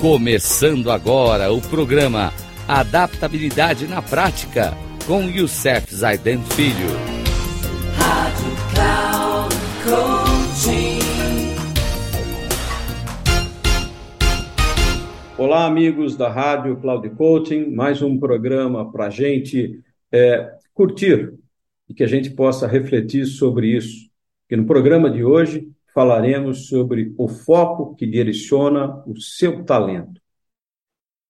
Começando agora o programa Adaptabilidade na Prática com Youssef Zaiden Filho. Rádio Cloud Olá, amigos da Rádio Cloud Coaching, mais um programa para a gente é, curtir e que a gente possa refletir sobre isso. Que no programa de hoje falaremos sobre o foco que direciona o seu talento.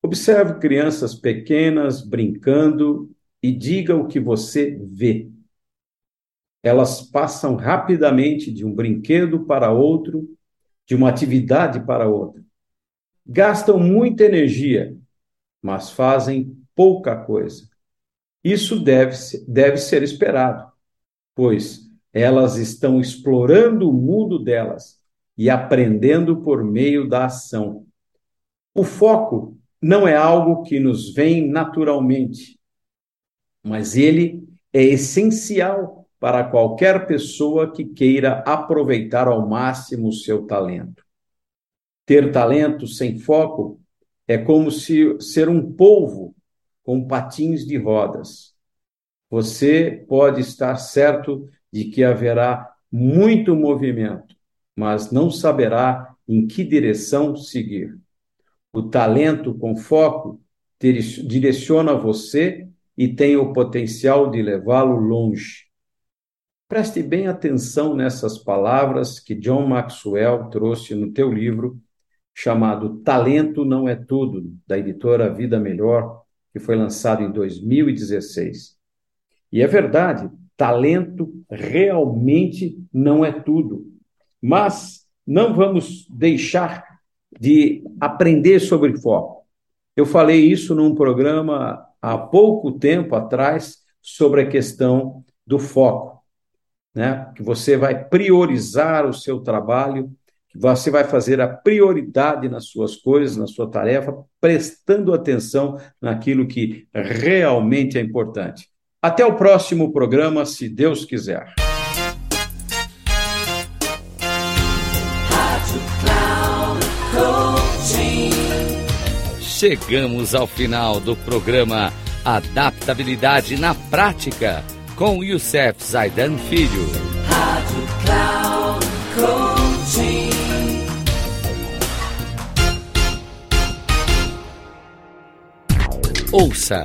Observe crianças pequenas brincando e diga o que você vê. Elas passam rapidamente de um brinquedo para outro, de uma atividade para outra. Gastam muita energia, mas fazem pouca coisa. Isso deve, deve ser esperado, pois elas estão explorando o mundo delas e aprendendo por meio da ação. O foco não é algo que nos vem naturalmente, mas ele é essencial para qualquer pessoa que queira aproveitar ao máximo o seu talento. Ter talento sem foco é como se ser um polvo com patins de rodas. Você pode estar certo de que haverá muito movimento, mas não saberá em que direção seguir. O talento com foco direciona você e tem o potencial de levá-lo longe. Preste bem atenção nessas palavras que John Maxwell trouxe no teu livro chamado Talento Não é Tudo, da editora Vida Melhor, que foi lançado em 2016. E é verdade, talento realmente não é tudo. Mas não vamos deixar de aprender sobre foco. Eu falei isso num programa há pouco tempo atrás sobre a questão do foco, né? Que você vai priorizar o seu trabalho, que você vai fazer a prioridade nas suas coisas, na sua tarefa, prestando atenção naquilo que realmente é importante. Até o próximo programa, se Deus quiser. Chegamos ao final do programa Adaptabilidade na Prática com Youssef Zaidan Filho. Rádio Cloud Coaching. Ouça